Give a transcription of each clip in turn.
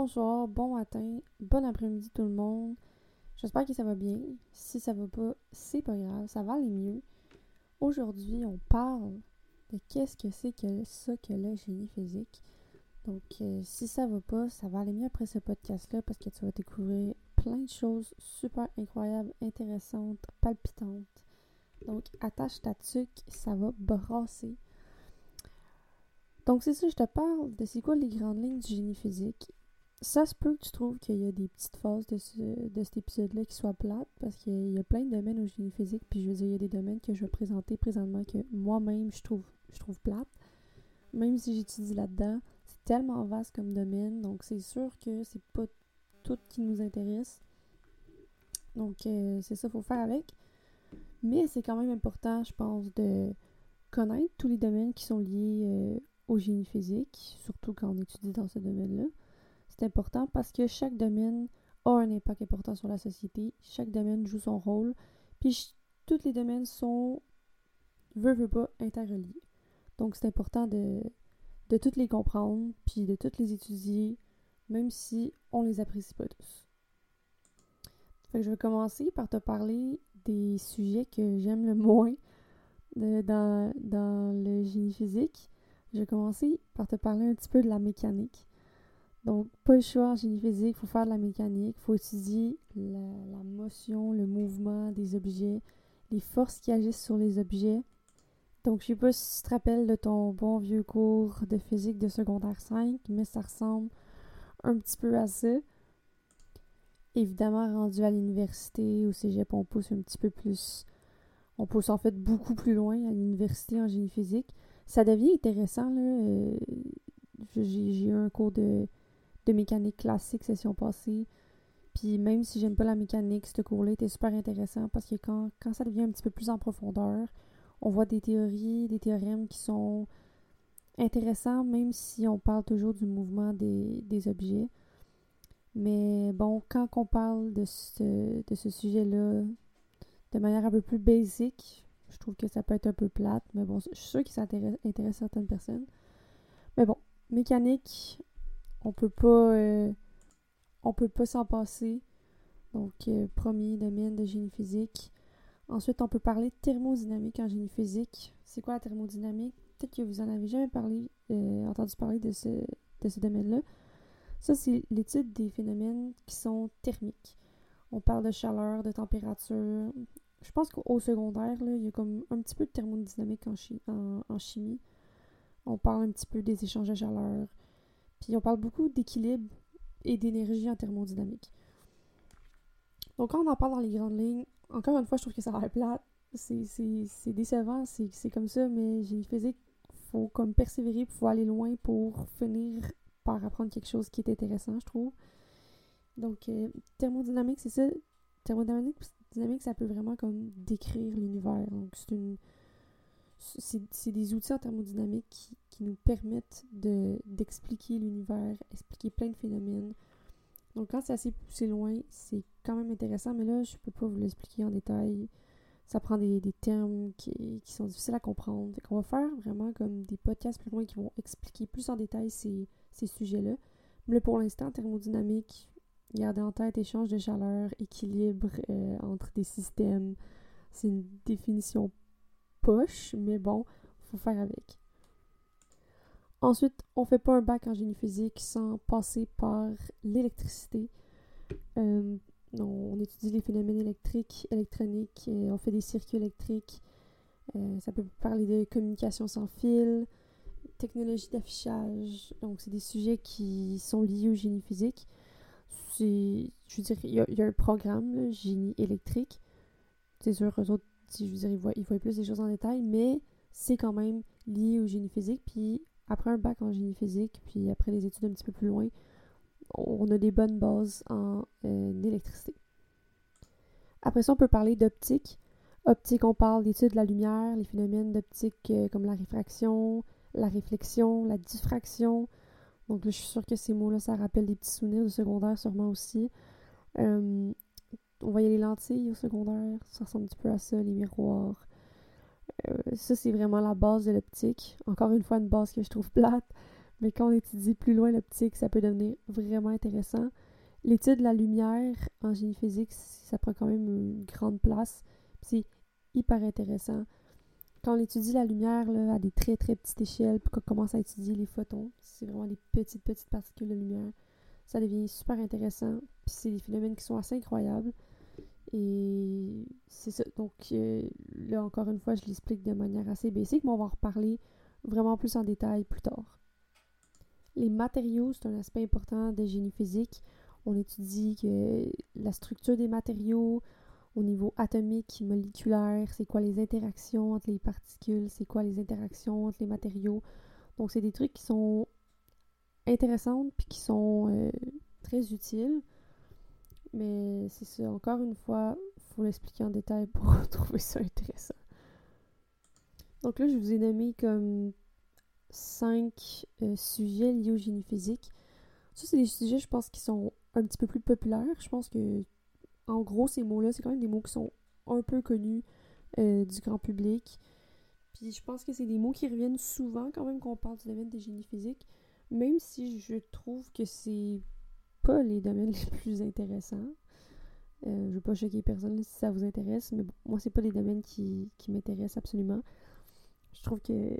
bonsoir, bon matin, bon après-midi tout le monde. J'espère que ça va bien. Si ça va pas, c'est pas grave, ça va aller mieux. Aujourd'hui, on parle de qu'est-ce que c'est que ça que le génie physique. Donc, euh, si ça va pas, ça va aller mieux après ce podcast-là parce que tu vas découvrir plein de choses super incroyables, intéressantes, palpitantes. Donc, attache ta tuque, ça va brasser. Donc, c'est ça, je te parle de c'est quoi les grandes lignes du génie physique. Ça se peut que tu trouves qu'il y a des petites phases de, de cet épisode-là qui soient plates, parce qu'il y a plein de domaines au génie physique, puis je veux dire, il y a des domaines que je vais présenter présentement que moi-même je trouve, je trouve plates. Même si j'étudie là-dedans, c'est tellement vaste comme domaine, donc c'est sûr que c'est pas tout qui nous intéresse. Donc, euh, c'est ça, faut faire avec. Mais c'est quand même important, je pense, de connaître tous les domaines qui sont liés euh, au génie physique, surtout quand on étudie dans ce domaine-là. C'est important parce que chaque domaine a un impact important sur la société, chaque domaine joue son rôle, puis tous les domaines sont, veut, veut pas, interreliés. Donc c'est important de, de toutes les comprendre, puis de toutes les étudier, même si on les apprécie pas tous. Je vais commencer par te parler des sujets que j'aime le moins dans, dans le génie physique. Je vais commencer par te parler un petit peu de la mécanique. Donc, pas le choix en génie physique, il faut faire de la mécanique, il faut étudier la, motion, le mouvement des objets, les forces qui agissent sur les objets. Donc, je sais pas si tu te rappelles de ton bon vieux cours de physique de secondaire 5, mais ça ressemble un petit peu à ça. Évidemment, rendu à l'université, au cégep, on pousse un petit peu plus. On pousse en fait beaucoup plus loin à l'université en génie physique. Ça devient intéressant, là. Euh, j'ai eu un cours de mécanique classique session passée. Puis même si j'aime pas la mécanique, ce cours-là était super intéressant parce que quand, quand ça devient un petit peu plus en profondeur, on voit des théories, des théorèmes qui sont intéressants, même si on parle toujours du mouvement des, des objets. Mais bon, quand on parle de ce, de ce sujet-là de manière un peu plus basique, je trouve que ça peut être un peu plate, mais bon, je suis sûre que ça intéresse, intéresse certaines personnes. Mais bon, mécanique, on peut pas euh, on peut pas s'en passer. Donc euh, premier domaine de génie physique. Ensuite, on peut parler de thermodynamique en génie physique. C'est quoi la thermodynamique? Peut-être que vous en avez jamais parlé, euh, entendu parler de ce, domaine-là. Ça, c'est l'étude des phénomènes qui sont thermiques. On parle de chaleur, de température. Je pense qu'au secondaire, là, il y a comme un petit peu de thermodynamique en chimie. On parle un petit peu des échanges de chaleur, puis on parle beaucoup d'équilibre et d'énergie en thermodynamique. Donc quand on en parle dans les grandes lignes, encore une fois, je trouve que ça va être plate. C'est décevant, c'est comme ça, mais j'ai physique, faut comme persévérer, faut aller loin pour finir par apprendre quelque chose qui est intéressant, je trouve. Donc, euh, thermodynamique, c'est ça. Thermodynamique, dynamique, ça peut vraiment comme décrire l'univers. Donc, c'est une c'est des outils en thermodynamique qui, qui nous permettent d'expliquer l'univers, expliquer plein de phénomènes. Donc quand c'est assez poussé loin, c'est quand même intéressant, mais là, je peux pas vous l'expliquer en détail. Ça prend des, des termes qui, qui, sont difficiles à comprendre. On va faire vraiment comme des podcasts plus loin qui vont expliquer plus en détail ces, ces sujets-là. Mais là, pour l'instant, thermodynamique, gardez en tête échange de chaleur, équilibre euh, entre des systèmes. C'est une définition poche, mais bon, faut faire avec. Ensuite, on fait pas un bac en génie physique sans passer par l'électricité. Euh, on, étudie les phénomènes électriques, électroniques, on fait des circuits électriques. Euh, ça peut parler de communication sans fil, technologie d'affichage. Donc, c'est des sujets qui sont liés au génie physique. je veux dire, il y, a un programme, génie électrique. C'est sûr, eux autres, je veux dire, ils voient, plus des choses en détail, mais c'est quand même lié au génie physique. Puis après un bac en génie physique, puis après des études un petit peu plus loin, on a des bonnes bases en euh, électricité. Après ça, on peut parler d'optique. Optique, on parle d'études de la lumière, les phénomènes d'optique euh, comme la réfraction, la réflexion, la diffraction. Donc là, je suis sûre que ces mots-là, ça rappelle des petits souvenirs du secondaire sûrement aussi. Euh, on voyait les lentilles au secondaire, ça ressemble un petit peu à ça, les miroirs. Euh, ça, c'est vraiment la base de l'optique. Encore une fois, une base que je trouve plate. Mais quand on étudie plus loin l'optique, ça peut devenir vraiment intéressant. L'étude de la lumière en génie physique, ça prend quand même une grande place. C'est hyper intéressant. Quand on étudie la lumière là, à des très très petites échelles, puis qu'on commence à étudier les photons, c'est vraiment des petites petites particules de lumière, ça devient super intéressant. Puis c'est des phénomènes qui sont assez incroyables. Et c'est ça. Donc euh, là, encore une fois, je l'explique de manière assez basique, mais on va en reparler vraiment plus en détail plus tard. Les matériaux, c'est un aspect important des génie physique. On étudie que la structure des matériaux au niveau atomique, moléculaire, c'est quoi les interactions entre les particules, c'est quoi les interactions entre les matériaux. Donc, c'est des trucs qui sont intéressants puis qui sont euh, très utiles. Mais c'est ça, encore une fois, faut l'expliquer en détail pour trouver ça intéressant. Donc là, je vous ai nommé comme cinq euh, sujets liés au génie physique. Ça, c'est des sujets, je pense, qui sont un petit peu plus populaires. Je pense que, en gros, ces mots-là, c'est quand même des mots qui sont un peu connus euh, du grand public. Puis je pense que c'est des mots qui reviennent souvent quand même quand on parle du domaine des génies physiques, même si je trouve que c'est les domaines les plus intéressants. Euh, je veux pas choquer personne si ça vous intéresse, mais bon, moi, c'est pas des domaines qui, qui m'intéressent absolument. Je trouve qu'il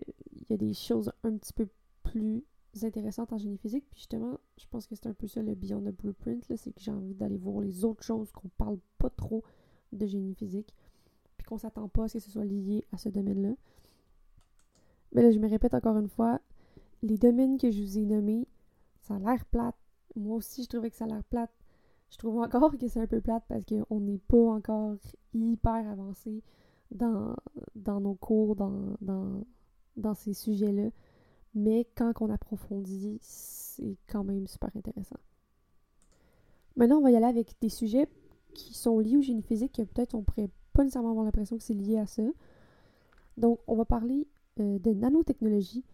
y a des choses un petit peu plus intéressantes en génie physique. Puis justement, je pense que c'est un peu ça le Beyond the Blueprint, c'est que j'ai envie d'aller voir les autres choses qu'on parle pas trop de génie physique, puis qu'on s'attend pas à ce que ce soit lié à ce domaine-là. Mais là, je me répète encore une fois, les domaines que je vous ai nommés, ça a l'air plate. Moi aussi, je trouvais que ça a l'air plate. Je trouve encore que c'est un peu plate parce qu'on n'est pas encore hyper avancé dans, dans nos cours, dans, dans, dans ces sujets-là. Mais quand on approfondit, c'est quand même super intéressant. Maintenant, on va y aller avec des sujets qui sont liés au génie physique, que peut-être on pourrait pas nécessairement avoir l'impression que c'est lié à ça. Donc, on va parler euh, de nanotechnologie.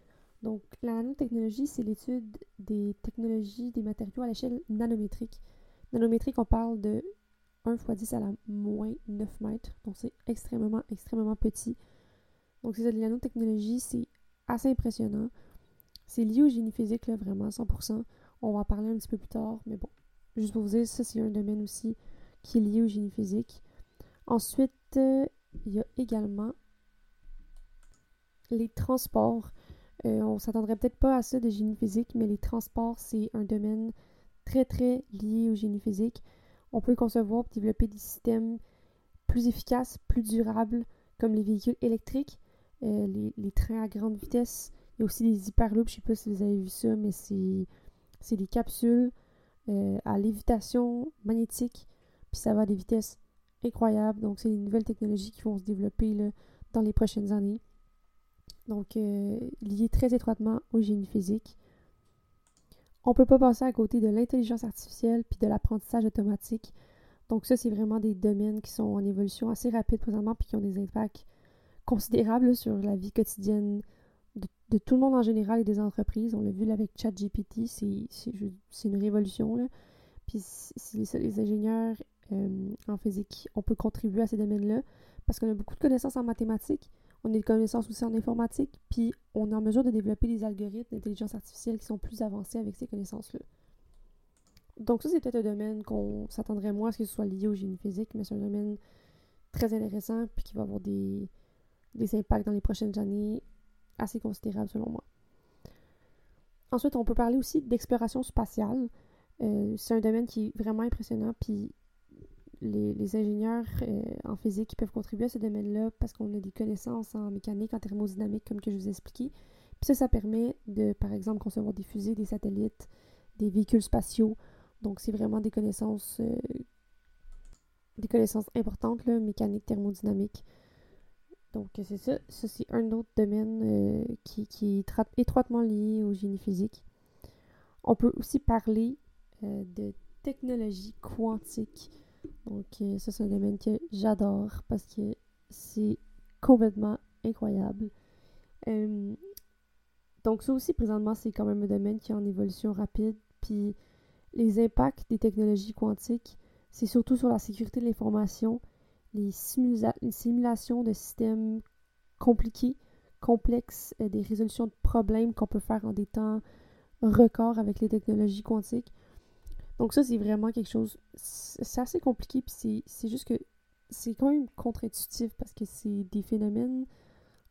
Donc, la nanotechnologie, c'est l'étude des technologies, des matériaux à l'échelle nanométrique. Nanométrique, on parle de 1 fois 10 à la moins 9 mètres. Donc, c'est extrêmement, extrêmement petit. Donc, c'est ça, la nanotechnologie, c'est assez impressionnant. C'est lié au génie physique, là, vraiment, 100%. On va en parler un petit peu plus tard, mais bon, juste pour vous dire, ça, c'est un domaine aussi qui est lié au génie physique. Ensuite, euh, il y a également les transports. Euh, on s'attendrait peut-être pas à ça de génie physique, mais les transports, c'est un domaine très, très lié au génie physique on peut concevoir et développer des systèmes plus efficaces, plus durables, comme les véhicules électriques, euh, les, trains à grande vitesse. Il y a aussi des hyperloops, je ne sais pas si vous avez vu ça, mais c'est des capsules euh, à lévitation magnétique, puis ça va à des vitesses incroyables. Donc, c'est des nouvelles technologies qui vont se développer dans les prochaines années. Donc, euh, liées très étroitement au génie physique. On peut pas passer à côté de l'intelligence artificielle puis de l'apprentissage automatique. Donc ça, c'est vraiment des domaines qui sont en évolution assez rapide présentement puis qui ont des impacts considérables sur la vie quotidienne de, tout le monde en général et des entreprises. On l'a vu là, avec ChatGPT, c'est une révolution. Là. Puis les, les ingénieurs euh, en physique, on peut contribuer à ces domaines-là parce qu'on a beaucoup de connaissances en mathématiques, on a des connaissances aussi en informatique, puis on est en mesure de développer des algorithmes d'intelligence artificielle qui sont plus avancés avec ces connaissances-là. Donc ça, c'est peut-être un domaine qu'on s'attendrait moins à ce que ce soit lié au génie physique, mais c'est un domaine très intéressant, puis qui va avoir des, impacts dans les prochaines années assez considérables selon moi. Ensuite, on peut parler aussi d'exploration spatiale. Euh, c'est un domaine qui est vraiment impressionnant, puis les, ingénieurs euh, en physique peuvent contribuer à ce domaine-là parce qu'on a des connaissances en mécanique, en thermodynamique, comme que je vous ai expliqué. Puis ça, ça permet de, par exemple, concevoir des fusées, des satellites, des véhicules spatiaux. Donc, c'est vraiment des connaissances, euh, des connaissances importantes, là, mécanique, thermodynamique. Donc, c'est ça. Ça, c'est un autre domaine euh, qui, qui, est étroitement lié au génie physique. On peut aussi parler de technologie quantique. Donc, ça, c'est un domaine que j'adore parce que c'est complètement incroyable. Euh, donc, ça aussi, présentement, c'est quand même un domaine qui est en évolution rapide. Puis, les impacts des technologies quantiques, c'est surtout sur la sécurité de l'information, les, simulations de systèmes compliqués, complexes, euh, des résolutions de problèmes qu'on peut faire en des temps record avec les technologies quantiques. Donc ça, c'est vraiment quelque chose... C'est assez compliqué, puis c'est juste que c'est quand même contre-intuitif parce que c'est des phénomènes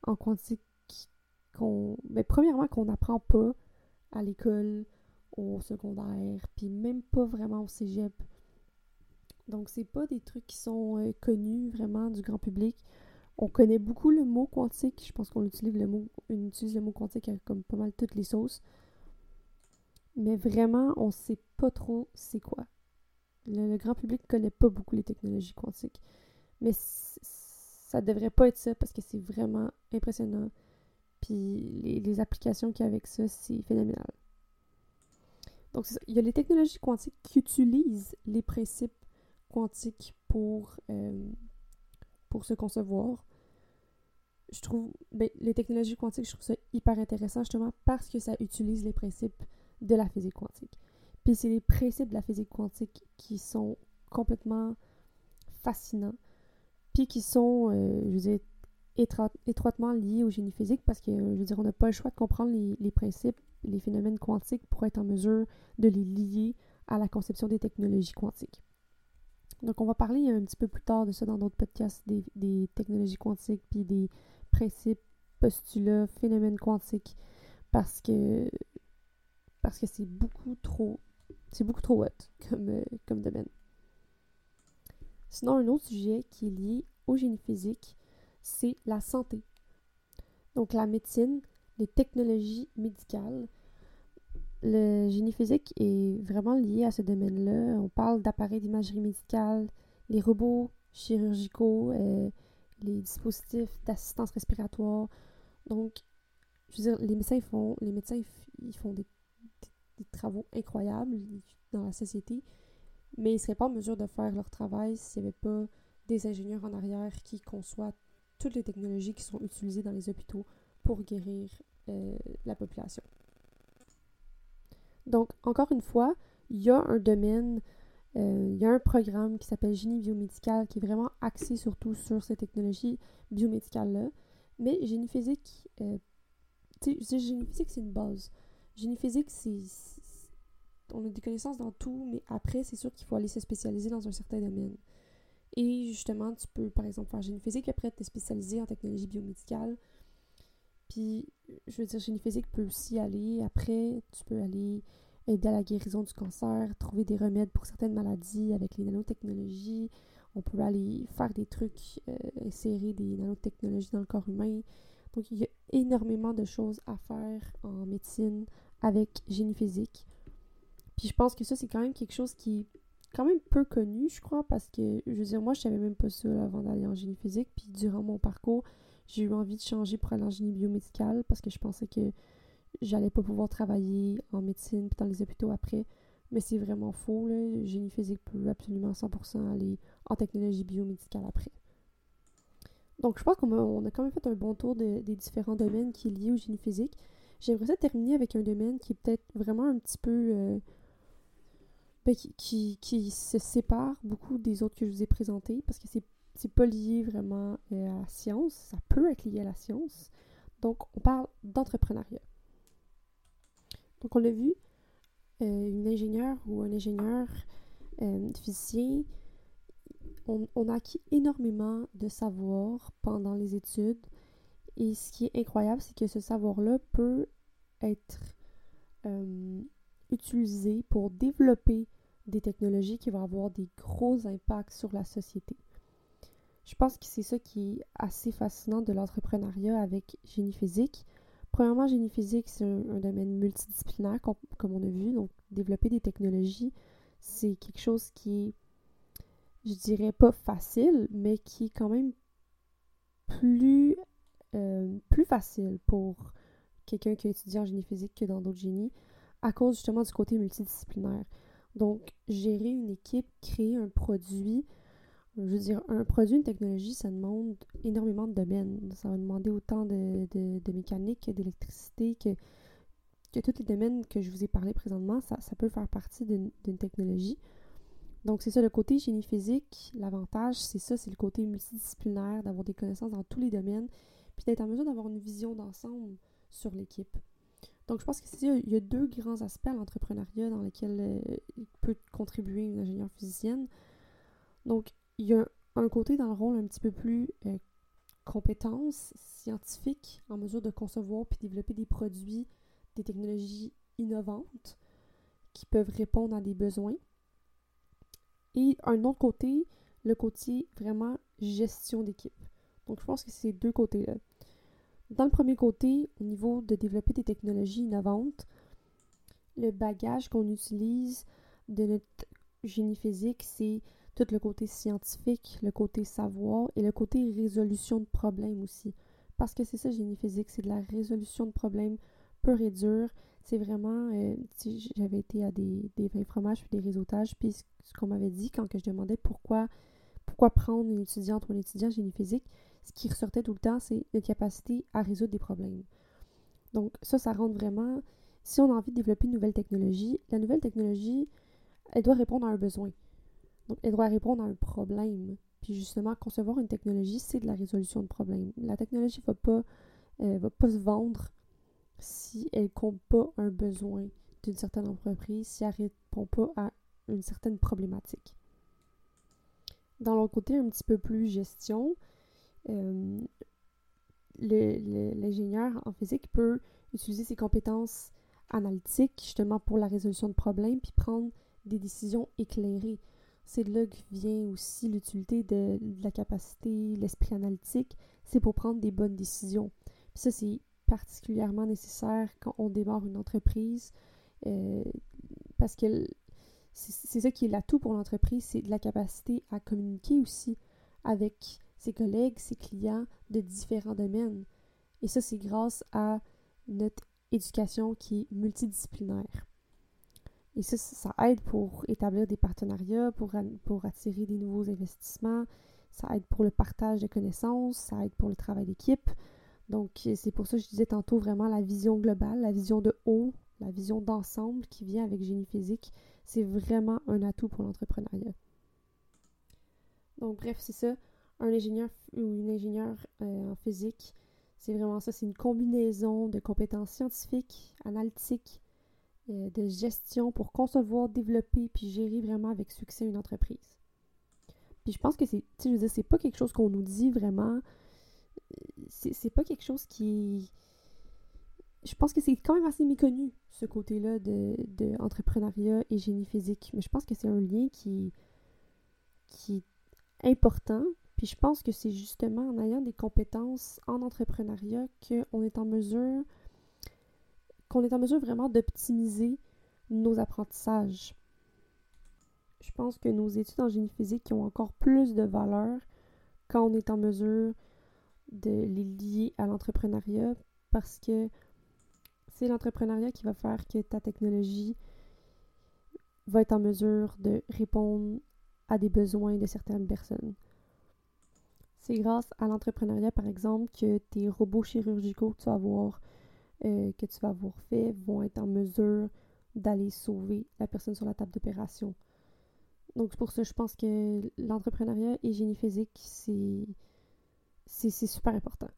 en quantique qu'on... Mais ben, premièrement, qu'on n'apprend pas à l'école, au secondaire, puis même pas vraiment au cégep. Donc, c'est pas des trucs qui sont euh, connus vraiment du grand public. On connaît beaucoup le mot quantique. Je pense qu'on utilise le mot, utilise le mot quantique comme pas mal toutes les sauces. Mais vraiment, on sait pas trop c'est quoi. Le, grand public connaît pas beaucoup les technologies quantiques. Mais ça devrait pas être ça parce que c'est vraiment impressionnant. Puis les, applications qu'il y a avec ça, c'est phénoménal. Donc, il y a les technologies quantiques qui utilisent les principes quantiques pour, euh, pour se concevoir. Je trouve, ben, les technologies quantiques, je trouve ça hyper intéressant justement parce que ça utilise les principes de la physique quantique. Puis c'est les principes de la physique quantique qui sont complètement fascinants, puis qui sont, euh, je veux dire, étroitement liés au génie physique parce que, je veux dire, on n'a pas le choix de comprendre les, les principes, les phénomènes quantiques pour être en mesure de les lier à la conception des technologies quantiques. Donc, on va parler un petit peu plus tard de ça dans d'autres podcasts, des, technologies quantiques, puis des principes, postulats, phénomènes quantiques, parce que parce que c'est beaucoup trop c'est beaucoup trop hot comme, euh, comme domaine. Sinon, un autre sujet qui est lié au génie physique, c'est la santé. Donc la médecine, les technologies médicales, le génie physique est vraiment lié à ce domaine-là. On parle d'appareils d'imagerie médicale, les robots chirurgicaux, euh, les dispositifs d'assistance respiratoire. Donc, je veux dire, les médecins font, les médecins ils font des, travaux incroyables dans la société, mais ils ne seraient pas en mesure de faire leur travail s'il n'y avait pas des ingénieurs en arrière qui conçoivent toutes les technologies qui sont utilisées dans les hôpitaux pour guérir euh, la population. Donc, encore une fois, il y a un domaine, euh, il y a un programme qui s'appelle Génie biomédical qui est vraiment axé surtout sur ces technologies biomédicales-là. Mais génie physique, euh, génie physique, c'est une base. Génie physique, c'est. On a des connaissances dans tout, mais après, c'est sûr qu'il faut aller se spécialiser dans un certain domaine. Et justement, tu peux, par exemple, faire génie physique, après te spécialiser en technologie biomédicale. Puis, je veux dire, génie physique peut aussi aller, après, tu peux aller aider à la guérison du cancer, trouver des remèdes pour certaines maladies avec les nanotechnologies. On peut aller faire des trucs, euh, insérer des nanotechnologies dans le corps humain. Donc, il y a énormément de choses à faire en médecine avec génie physique. Puis je pense que ça, c'est quand même quelque chose qui est quand même peu connu, je crois, parce que, je veux dire, moi, je savais même pas ça avant d'aller en génie physique. Puis durant mon parcours, j'ai eu envie de changer pour aller en génie biomédical parce que je pensais que j'allais pas pouvoir travailler en médecine puis dans les hôpitaux après. Mais c'est vraiment faux, là. Génie physique peut absolument 100% aller en technologie biomédicale après. Donc, je pense qu'on a, quand même fait un bon tour des différents domaines qui sont liés au génie physique. J'aimerais ça terminer avec un domaine qui est peut-être vraiment un petit peu. Euh, ben, qui, qui, se sépare beaucoup des autres que je vous ai présentés parce que c'est c'est pas lié vraiment euh, à la science, ça peut être lié à la science. Donc, on parle d'entrepreneuriat. Donc, on l'a vu, euh, une ingénieure ou un ingénieur physicien, on, on, a acquis énormément de savoir pendant les études. Et ce qui est incroyable, c'est que ce savoir-là peut être utilisé pour développer des technologies qui vont avoir des gros impacts sur la société. Je pense que c'est ça qui est assez fascinant de l'entrepreneuriat avec génie physique. Premièrement, génie physique, c'est un, domaine multidisciplinaire, comme, on a vu. Donc, développer des technologies, c'est quelque chose qui est, je dirais pas facile, mais qui est quand même plus, euh, plus facile pour quelqu'un qui a étudié en génie physique que dans d'autres génies, à cause justement du côté multidisciplinaire. Donc, gérer une équipe, créer un produit, je veux dire, un produit, une technologie, ça demande énormément de domaines. Ça va demander autant de, de, mécanique, d'électricité, que, que tous les domaines que je vous ai parlé présentement, ça, ça peut faire partie d'une technologie. Donc, c'est ça le côté génie physique. L'avantage, c'est ça, c'est le côté multidisciplinaire, d'avoir des connaissances dans tous les domaines, puis d'être en mesure d'avoir une vision d'ensemble sur l'équipe. Donc, je pense qu'il y a deux grands aspects à l'entrepreneuriat dans lesquels euh, il peut contribuer une ingénieure physicienne. Donc, il y a un côté dans le rôle un petit peu plus euh, compétences scientifiques en mesure de concevoir puis développer des produits, des technologies innovantes qui peuvent répondre à des besoins. Et un autre côté, le côté vraiment gestion d'équipe. Donc, je pense que c'est ces deux côtés-là. Dans le premier côté, au niveau de développer des technologies innovantes, le bagage qu'on utilise de notre génie physique, c'est tout le côté scientifique, le côté savoir et le côté résolution de problèmes aussi. Parce que c'est ça, génie physique, c'est de la résolution de problèmes pur et dur. C'est vraiment, euh, j'avais été à des, des vins fromages puis des réseautages, puis ce qu'on m'avait dit quand que je demandais pourquoi, pourquoi prendre une étudiante ou un étudiant génie physique, ce qui ressortait tout le temps, c'est notre capacité à résoudre des problèmes. Donc ça, ça rentre vraiment, si on a envie de développer une nouvelle technologie, la nouvelle technologie, elle doit répondre à un besoin. Donc elle doit répondre à un problème. Puis justement, concevoir une technologie, c'est de la résolution de problèmes. La technologie ne va pas, euh, va pas se vendre si elle ne compte pas un besoin d'une certaine entreprise, si elle ne répond pas à une certaine problématique. Dans l'autre côté, un petit peu plus gestion, l'ingénieur en physique peut utiliser ses compétences analytiques justement pour la résolution de problèmes puis prendre des décisions éclairées. C'est de là que vient aussi l'utilité de, la capacité, l'esprit analytique, c'est pour prendre des bonnes décisions. Ça, c'est particulièrement nécessaire quand on démarre une entreprise euh, parce que c'est ça qui est l'atout pour l'entreprise, c'est de la capacité à communiquer aussi avec ses collègues, ses clients de différents domaines. Et ça, c'est grâce à notre éducation qui est multidisciplinaire. Et ça, ça aide pour établir des partenariats, pour, pour attirer des nouveaux investissements, ça aide pour le partage de connaissances, ça aide pour le travail d'équipe. Donc, c'est pour ça que je disais tantôt vraiment la vision globale, la vision de haut, la vision d'ensemble qui vient avec génie physique. C'est vraiment un atout pour l'entrepreneuriat. Donc, bref, c'est ça un ingénieur ou une ingénieure euh, en physique, c'est vraiment ça, c'est une combinaison de compétences scientifiques, analytiques, euh, de gestion pour concevoir, développer puis gérer vraiment avec succès une entreprise. Puis je pense que c'est, tu sais, je veux dire, c'est pas quelque chose qu'on nous dit vraiment, c'est pas quelque chose qui je pense que c'est quand même assez méconnu, ce côté-là de, de, entrepreneuriat et génie physique. Mais je pense que c'est un lien qui, qui est important, puis je pense que c'est justement en ayant des compétences en entrepreneuriat qu'on est en mesure qu'on est en mesure vraiment d'optimiser nos apprentissages. Je pense que nos études en génie physique ont encore plus de valeur quand on est en mesure de les lier à l'entrepreneuriat parce que c'est l'entrepreneuriat qui va faire que ta technologie va être en mesure de répondre à des besoins de certaines personnes. C'est grâce à l'entrepreneuriat, par exemple, que tes robots chirurgicaux que tu vas avoir, euh, que tu vas avoir fait vont être en mesure d'aller sauver la personne sur la table d'opération. Donc, pour ça je pense que l'entrepreneuriat et génie physique, c'est, c'est, super important.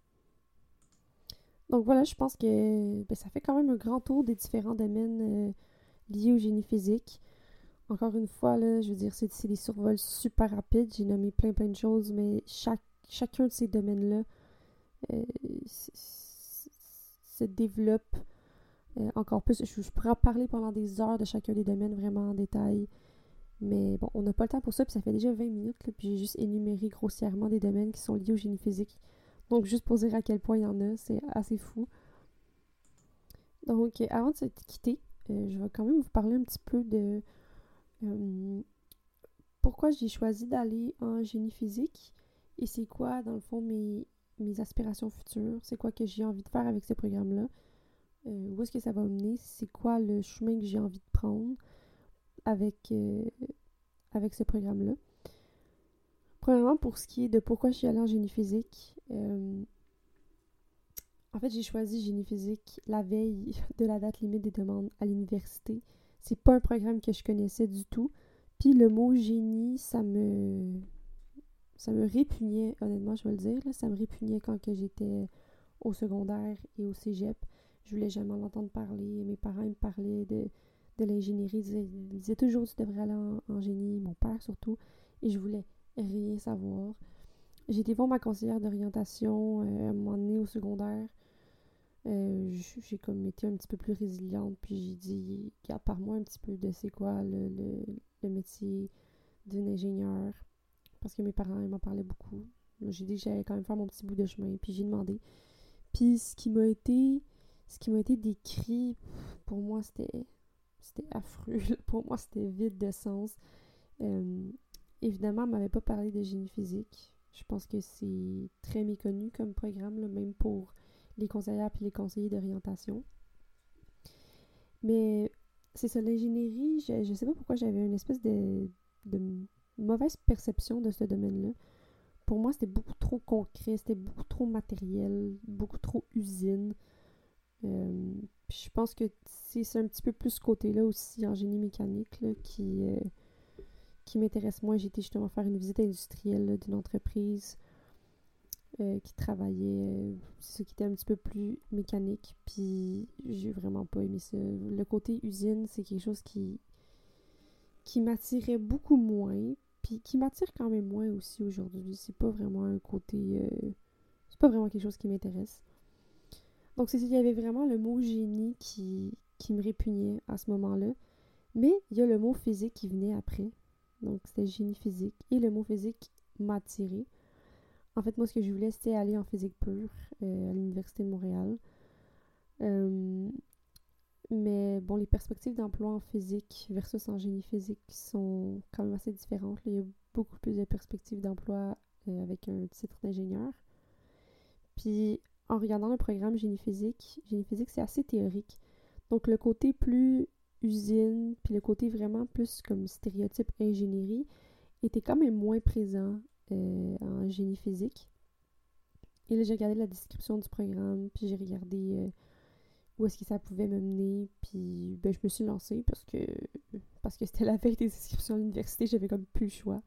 Donc voilà, je pense que ben, ça fait quand même un grand tour des différents domaines euh, liés au génie physique. Encore une fois, là, je veux dire, c'est des survols super rapides. J'ai nommé plein plein de choses, mais chaque chacun de ces domaines-là euh, se développe euh, encore plus. Je, pourrais parler pendant des heures de chacun des domaines vraiment en détail. Mais bon, on n'a pas le temps pour ça, puis ça fait déjà 20 minutes, puis j'ai juste énuméré grossièrement des domaines qui sont liés au génie physique. Donc, juste pour dire à quel point il y en a, c'est assez fou. Donc, avant de se quitter, euh, je vais quand même vous parler un petit peu de pourquoi j'ai choisi d'aller en génie physique et c'est quoi, dans le fond, mes, mes aspirations futures, c'est quoi que j'ai envie de faire avec ce programme-là, euh, où est-ce que ça va mener, c'est quoi le chemin que j'ai envie de prendre avec, euh, avec ce programme-là? Premièrement, pour ce qui est de pourquoi je suis allée en génie physique, euh, en fait, j'ai choisi génie physique la veille de la date limite des demandes à l'université. C'est pas un programme que je connaissais du tout. Puis le mot génie, ça me ça me répugnait, honnêtement, je vais le dire. ça me répugnait quand j'étais au secondaire et au cégep. je voulais jamais en entendre parler. Mes parents me parlaient de, de l'ingénierie. Ils disaient, toujours tu devrais aller en, génie, mon père surtout. Et je voulais rien savoir. J'ai été voir ma conseillère d'orientation euh, à un moment donné au secondaire. Euh, j'ai comme été un petit peu plus résiliente, puis j'ai dit, à part moi un petit peu de c'est quoi le, le, métier d'une ingénieure, parce que mes parents m'en parlaient beaucoup. J'ai dit que j'allais quand même faire mon petit bout de chemin, puis j'ai demandé. Puis ce qui m'a été ce qui m'a été décrit, pour moi, c'était c'était affreux. Pour moi, c'était vide de sens. Euh, évidemment, elle m'avait pas parlé de génie physique. Je pense que c'est très méconnu comme programme, même pour les conseillères et les conseillers d'orientation. Mais c'est ça, l'ingénierie, je, ne sais pas pourquoi j'avais une espèce de mauvaise perception de ce domaine-là. Pour moi, c'était beaucoup trop concret, c'était beaucoup trop matériel, beaucoup trop usine. Euh, je pense que c'est un petit peu plus ce côté-là aussi en génie mécanique qui, euh, qui m'intéresse moins. J'ai été justement faire une visite industrielle d'une entreprise euh, qui travaillait, ce qui était un petit peu plus mécanique, puis j'ai vraiment pas aimé ça. Le côté usine, c'est quelque chose qui, qui m'attirait beaucoup moins, puis qui m'attire quand même moins aussi aujourd'hui. C'est pas vraiment un côté. c'est pas vraiment quelque chose qui m'intéresse. Donc, c'est il y avait vraiment le mot génie qui, qui me répugnait à ce moment-là. Mais il y a le mot physique qui venait après. Donc, c'était génie physique. Et le mot physique m'a attiré. En fait, moi, ce que je voulais, c'était aller en physique pure euh, à l'Université de Montréal. Euh, mais bon, les perspectives d'emploi en physique versus en génie physique sont quand même assez différentes. il y a beaucoup plus de perspectives d'emploi euh, avec un titre d'ingénieur. Puis en regardant le programme génie physique, génie physique c'est assez théorique. Donc le côté plus usine, puis le côté vraiment plus comme stéréotype ingénierie était quand même moins présent euh, en génie physique. Et là j'ai regardé la description du programme, puis j'ai regardé euh, où est-ce que ça pouvait me mener, puis ben, je me suis lancée parce que parce que c'était la veille des inscriptions à l'université, j'avais comme plus le choix.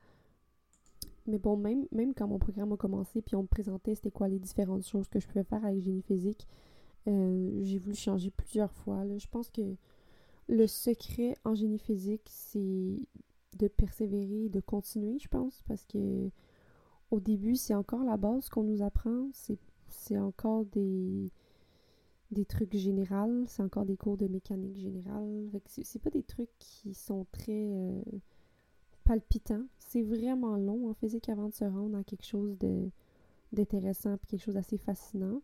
Mais bon, même, même quand mon programme a commencé, puis on me présentait c'était quoi les différentes choses que je pouvais faire avec génie physique, euh, j'ai voulu changer plusieurs fois. Je pense que le secret en génie physique, c'est de persévérer, de continuer, je pense, parce que au début, c'est encore la base qu'on nous apprend. C'est encore des, des trucs généraux, c'est encore des cours de mécanique générale. C'est pas des trucs qui sont très euh, palpitant. C'est vraiment long en physique avant de se rendre à quelque chose d'intéressant puis quelque chose d'assez fascinant.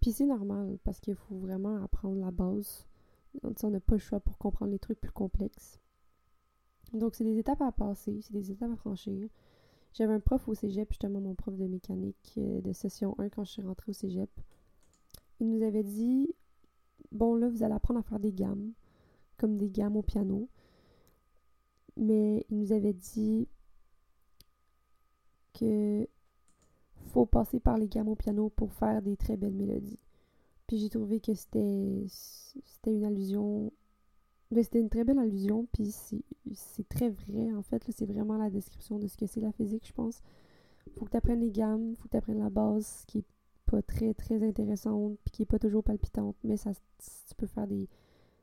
Puis c'est normal parce qu'il faut vraiment apprendre la base. On n'a pas le choix pour comprendre les trucs plus complexes. Donc c'est des étapes à passer, c'est des étapes à franchir. J'avais un prof au cégep, justement mon prof de mécanique euh, de session 1 quand je suis rentrée au cégep. Il nous avait dit Bon, là, vous allez apprendre à faire des gammes, comme des gammes au piano mais il nous avait dit que faut passer par les gammes au piano pour faire des très belles mélodies. Puis j'ai trouvé que c'était une allusion mais c'était une très belle allusion puis c'est très vrai en fait c'est vraiment la description de ce que c'est la physique je pense. Faut que tu apprennes les gammes, faut que tu apprennes la base qui est pas très très intéressante puis qui est pas toujours palpitante mais ça tu peux faire des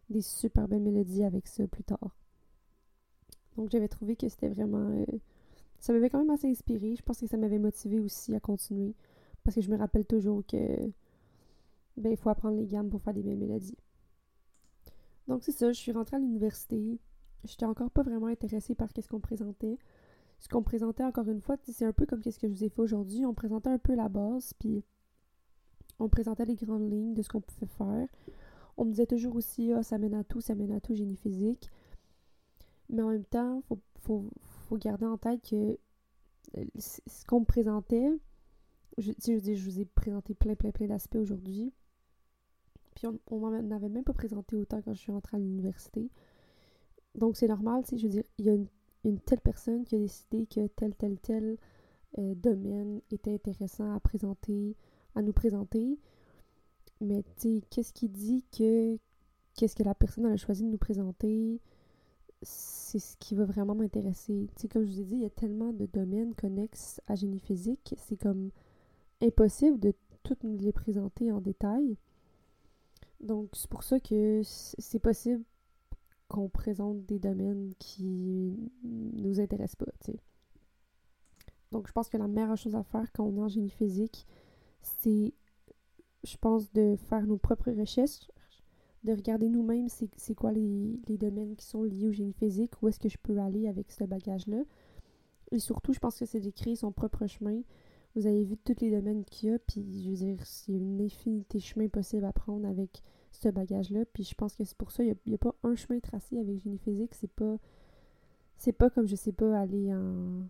des super belles mélodies avec ça plus tard. Donc j'avais trouvé que c'était vraiment... Euh, ça m'avait quand même assez inspiré. Je pense que ça m'avait motivé aussi à continuer. Parce que je me rappelle toujours que... Ben, il faut apprendre les gammes pour faire des belles mélodies. Donc c'est ça, je suis rentrée à l'université. J'étais encore pas vraiment intéressée par ce qu'on présentait. Ce qu'on présentait, encore une fois, c'est un peu comme ce que je vous ai fait aujourd'hui. On présentait un peu la base, puis on présentait les grandes lignes de ce qu'on pouvait faire. On me disait toujours aussi, ah, ça mène à tout, ça mène à tout, génie physique. Mais en même temps, faut, faut, garder en tête que euh, ce qu'on me présentait, je, je, je vous ai présenté plein, plein, plein d'aspects aujourd'hui. Puis on, on m'en même pas présenté autant quand je suis entrée à l'université. Donc c'est normal, je veux dire, il y a une, telle personne qui a décidé que tel, tel, tel euh, domaine était intéressant à présenter, à nous présenter. Mais tu sais, qu'est-ce qui dit que qu'est-ce que la personne a choisi de nous présenter? C'est ce qui va vraiment m'intéresser. Tu sais, comme je vous ai dit, il y a tellement de domaines connexes à génie physique, c'est comme impossible de toutes les présenter en détail. Donc, c'est pour ça que c'est possible qu'on présente des domaines qui nous intéressent pas, tu sais. Donc, je pense que la meilleure chose à faire quand on est en génie physique, c'est, je pense, de faire nos propres recherches, de regarder nous-mêmes c'est quoi les, les, domaines qui sont liés au génie physique, où est-ce que je peux aller avec ce bagage-là. Et surtout, je pense que c'est d'écrire son propre chemin. Vous avez vu tous les domaines qu'il y a, puis je veux dire, a une infinité de chemins possibles à prendre avec ce bagage-là. Puis je pense que c'est pour ça, il n'y a, pas un chemin tracé avec génie physique. C'est pas. C'est pas comme, je sais pas, aller en,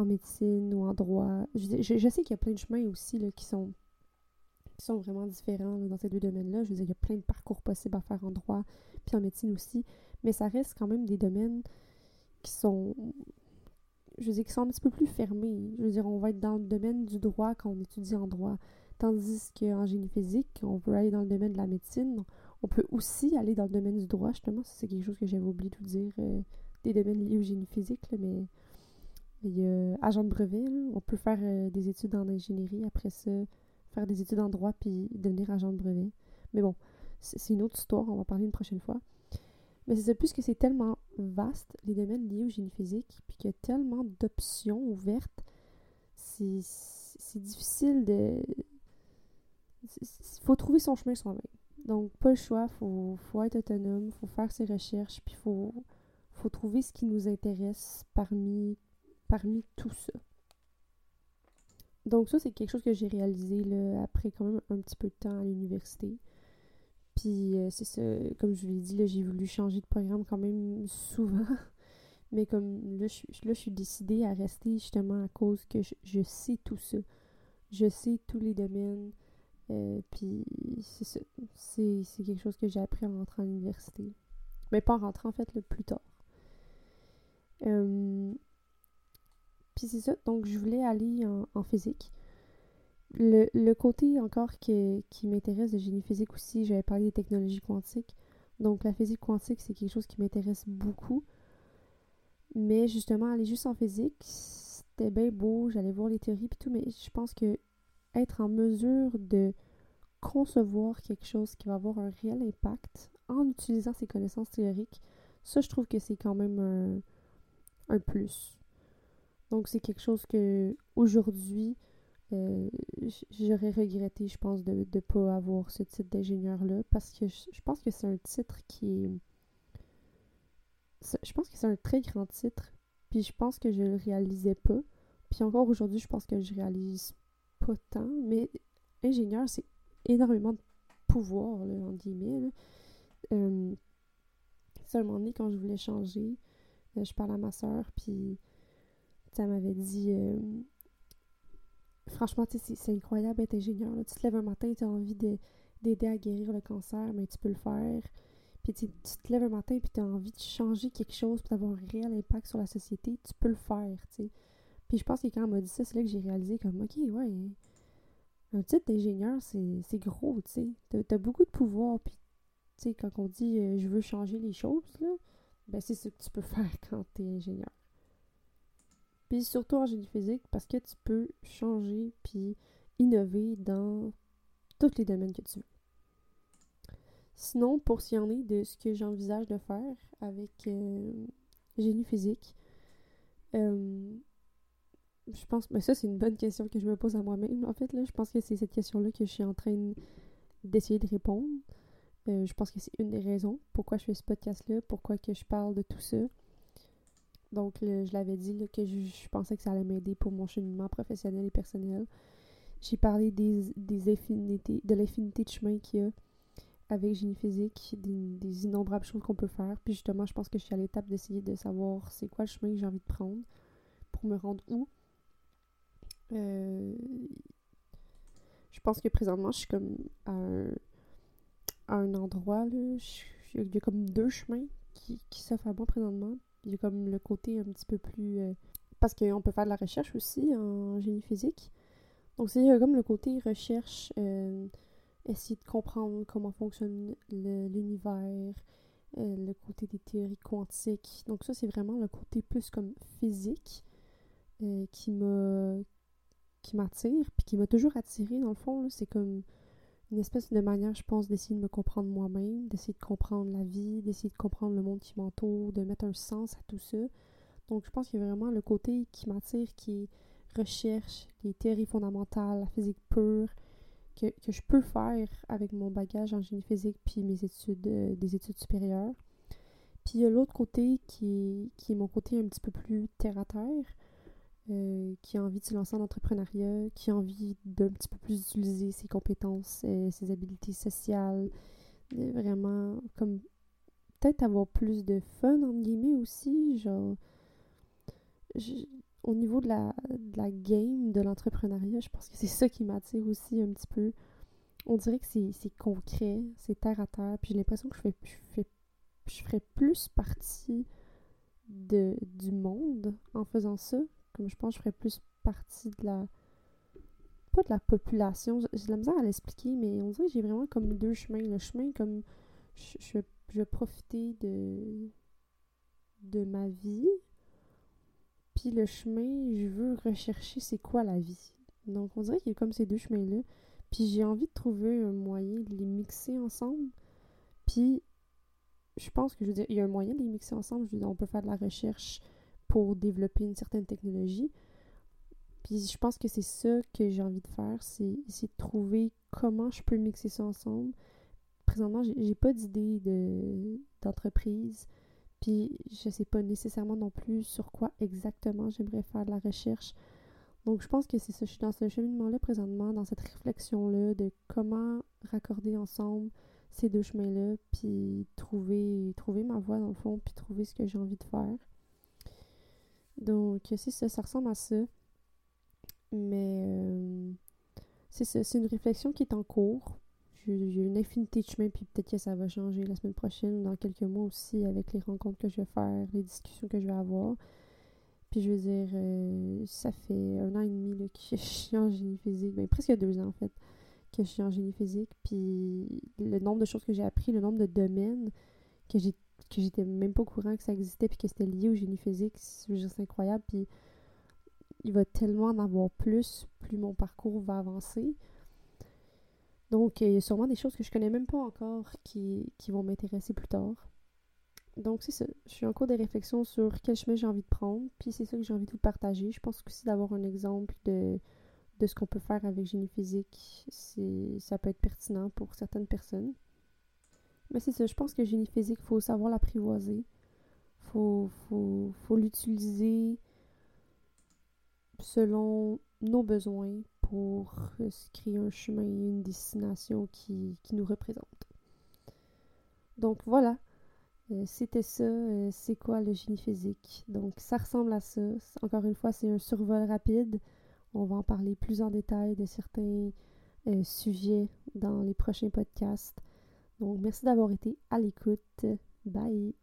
en médecine ou en droit. Je, je, sais qu'il y a plein de chemins aussi qui sont qui sont vraiment différents dans ces deux domaines-là. Je veux dire, il y a plein de parcours possibles à faire en droit, puis en médecine aussi. Mais ça reste quand même des domaines qui sont je veux dire, qui sont un petit peu plus fermés. Je veux dire, on va être dans le domaine du droit quand on étudie en droit. Tandis qu'en génie physique, on peut aller dans le domaine de la médecine. On peut aussi aller dans le domaine du droit, justement. C'est quelque chose que j'avais oublié de dire, euh, des domaines liés au génie physique, mais il y a agent de brevet. On peut faire euh, des études en ingénierie, après ça, faire des études en droit, puis devenir agent de brevet. Mais bon, c'est une autre histoire, on va parler une prochaine fois. Mais c'est plus que c'est tellement vaste, les domaines liés au génie physique, puis qu'il y a tellement d'options ouvertes, c'est difficile de... Il faut trouver son chemin soi-même. Donc, pas le choix, il faut, faut, être autonome, faut faire ses recherches, puis il faut, faut trouver ce qui nous intéresse parmi, parmi tout ça. Donc ça, c'est quelque chose que j'ai réalisé après quand même un petit peu de temps à l'université. Puis euh, c'est ça, comme je vous l'ai dit, j'ai voulu changer de programme quand même souvent. Mais comme là je, là, je suis décidée à rester justement à cause que je, sais tout ça. Je sais tous les domaines. Euh, puis c'est ça. C'est, quelque chose que j'ai appris en rentrant à l'université. Mais pas en rentrant en fait, le plus tard. Euh, c'est ça. Donc je voulais aller en physique. Le, côté encore qui, qui m'intéresse de génie physique aussi, j'avais parlé des technologies quantiques. Donc la physique quantique, c'est quelque chose qui m'intéresse beaucoup. Mais justement, aller juste en physique, c'était bien beau, j'allais voir les théories et tout, mais je pense que être en mesure de concevoir quelque chose qui va avoir un réel impact en utilisant ses connaissances théoriques, ça je trouve que c'est quand même un, un plus. Donc c'est quelque chose que aujourd'hui, euh, j'aurais regretté, je pense, de ne pas avoir ce titre d'ingénieur-là parce que je, pense que c'est un titre qui est. Je pense que c'est un très grand titre, puis je pense que je le réalisais pas. Puis encore aujourd'hui, je pense que je réalise pas tant, mais ingénieur, c'est énormément de pouvoir, là, en guillemets. Là. Euh, seulement donné, quand je voulais changer, euh, je parlais à ma soeur, puis ça m'avait dit franchement, c'est incroyable d'être ingénieur. Tu te lèves un matin, tu as envie d'aider à guérir le cancer, mais tu peux le faire. Puis tu te lèves un matin et tu as envie de changer quelque chose pour avoir un réel impact sur la société, tu peux le faire, Puis je pense que quand on m'a dit ça, c'est là que j'ai réalisé comme, ok, ouais, un titre d'ingénieur, c'est gros, tu sais. T'as as beaucoup de pouvoir, puis tu sais, quand on dit euh, je veux changer les choses, là, ben c'est ce que tu peux faire quand t'es ingénieur. Puis surtout en génie physique, parce que tu peux changer puis innover dans tous les domaines que tu veux. Sinon, pour s'y en est de ce que j'envisage de faire avec euh, génie physique, euh, je pense, mais ben ça c'est une bonne question que je me pose à moi-même en fait là. Je pense que c'est cette question-là que je suis en train d'essayer de répondre. Euh, je pense que c'est une des raisons pourquoi je fais ce podcast-là, pourquoi que je parle de tout ça. Donc, je l'avais dit que je, pensais que ça allait m'aider pour mon cheminement professionnel et personnel. J'ai parlé des, infinités, de l'infinité de chemins qu'il y a avec génie physique, des, innombrables choses qu'on peut faire. Puis justement, je pense que je suis à l'étape d'essayer de savoir c'est quoi le chemin que j'ai envie de prendre pour me rendre où. Euh, je pense que présentement, je suis comme à un, endroit, là, il y a comme deux chemins qui, qui s'offrent à moi présentement. A comme le côté un petit peu plus... Euh, parce qu'on peut faire de la recherche aussi en génie physique. Donc c'est comme le côté recherche, euh, essayer de comprendre comment fonctionne l'univers, euh, le côté des théories quantiques. Donc ça c'est vraiment le côté plus comme physique qui m'attire puis qui m'a toujours attiré dans le fond c'est comme une espèce de manière, je pense, d'essayer de me comprendre moi-même, d'essayer de comprendre la vie, d'essayer de comprendre le monde qui m'entoure, de mettre un sens à tout ça. Donc, je pense qu'il y a vraiment le côté qui m'attire, qui recherche, les théories fondamentales, la physique pure, que, je peux faire avec mon bagage en génie physique puis mes études, euh, des études supérieures. Puis il y a l'autre côté qui qui est mon côté un petit peu plus terre à terre, euh, qui a envie de se lancer en entrepreneuriat, qui a envie d'un petit peu plus utiliser ses compétences, euh, ses habiletés sociales, vraiment comme peut-être avoir plus de fun entre guillemets aussi, genre au niveau de la, de la game de l'entrepreneuriat, je pense que c'est ça qui m'attire aussi un petit peu. On dirait que c'est concret, c'est terre à terre, puis j'ai l'impression que je fais, je fais je ferais plus partie de, du monde en faisant ça. Comme je pense que je ferais plus partie de la. Pas de la population. J'ai de la misère à l'expliquer, mais on dirait que j'ai vraiment comme deux chemins. Le chemin comme je, je, vais profiter de, de ma vie. Puis le chemin, je veux rechercher c'est quoi la vie. Donc on dirait qu'il y a comme ces deux chemins-là. Puis j'ai envie de trouver un moyen de les mixer ensemble. Puis je pense que je veux dire, il y a un moyen de les mixer ensemble. Je veux dire, on peut faire de la recherche pour développer une certaine technologie. Puis je pense que c'est ça que j'ai envie de faire, c'est essayer de trouver comment je peux mixer ça ensemble. Présentement, j'ai pas d'idée d'entreprise. puis je sais pas nécessairement non plus sur quoi exactement j'aimerais faire de la recherche. Donc je pense que c'est ça, je suis dans ce cheminement-là présentement, dans cette réflexion-là de comment raccorder ensemble ces deux chemins-là, puis trouver, trouver ma voie dans le fond, puis trouver ce que j'ai envie de faire. Donc, c'est ça, ça ressemble à ça. Mais euh, c'est ça, c'est une réflexion qui est en cours. J'ai une infinité de chemins, puis peut-être que ça va changer la semaine prochaine, dans quelques mois aussi, avec les rencontres que je vais faire, les discussions que je vais avoir. Puis je veux dire, euh, ça fait un an et demi que je suis en génie physique, ben, presque deux ans en fait que je suis en génie physique, puis le nombre de choses que j'ai appris, le nombre de domaines que j'ai que j'étais même pas au courant que ça existait puis que c'était lié au génie physique, c'est incroyable puis il va tellement en avoir plus plus mon parcours va avancer. Donc il y a sûrement des choses que je connais même pas encore qui, qui vont m'intéresser plus tard. Donc c'est ça, je suis en cours de réflexion sur quel chemin j'ai envie de prendre, puis c'est ça que j'ai envie de vous partager. Je pense aussi d'avoir un exemple de de ce qu'on peut faire avec génie physique, ça peut être pertinent pour certaines personnes. Mais c'est ça, je pense que génie physique, il faut savoir l'apprivoiser. Faut, faut, faut l'utiliser selon nos besoins pour se créer un chemin, une destination qui, qui nous représente. Donc voilà, euh, c'était ça, euh, c'est quoi le génie physique? Donc ça ressemble à ça. Encore une fois, c'est un survol rapide. On va en parler plus en détail de certains euh, sujets dans les prochains podcasts. Donc, merci d'avoir été à l'écoute. Bye!